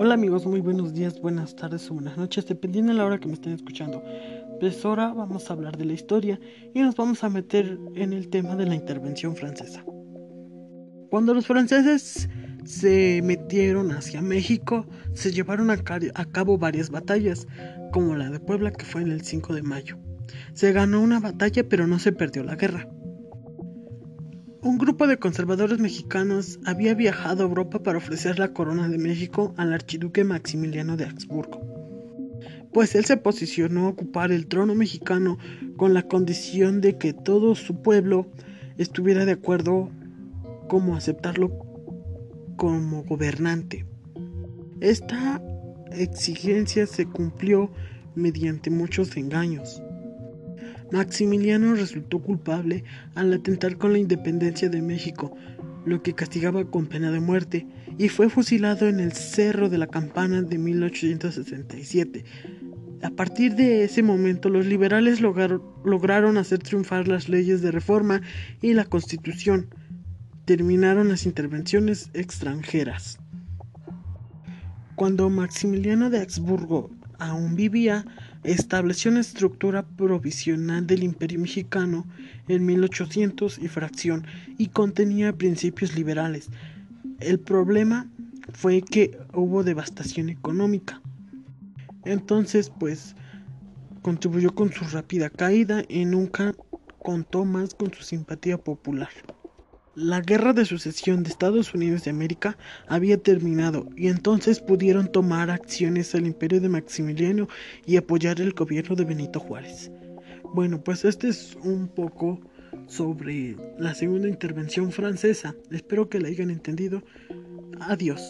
Hola amigos, muy buenos días, buenas tardes o buenas noches, dependiendo de la hora que me estén escuchando. Pues ahora vamos a hablar de la historia y nos vamos a meter en el tema de la intervención francesa. Cuando los franceses se metieron hacia México, se llevaron a, cabo varias batallas, como la de Puebla que fue en el 5 de mayo. Se ganó una batalla pero no se perdió la guerra. Un grupo de conservadores mexicanos había viajado a Europa para ofrecer la corona de México al archiduque Maximiliano de Habsburgo, pues él se posicionó a ocupar el trono mexicano con la condición de que todo su pueblo estuviera de acuerdo como aceptarlo como gobernante. Esta exigencia se cumplió mediante muchos engaños. Maximiliano resultó culpable al atentar con la independencia de México, lo que castigaba con pena de muerte, y fue fusilado en el Cerro de la Campana de 1867. A partir de ese momento los liberales lograron hacer triunfar las leyes de reforma y la constitución. Terminaron las intervenciones extranjeras. Cuando Maximiliano de Habsburgo aún vivía, estableció una estructura provisional del Imperio Mexicano en 1800 y fracción y contenía principios liberales. El problema fue que hubo devastación económica. Entonces, pues, contribuyó con su rápida caída y nunca contó más con su simpatía popular. La guerra de sucesión de Estados Unidos de América había terminado y entonces pudieron tomar acciones al imperio de Maximiliano y apoyar el gobierno de Benito Juárez. Bueno, pues este es un poco sobre la segunda intervención francesa. Espero que la hayan entendido. Adiós.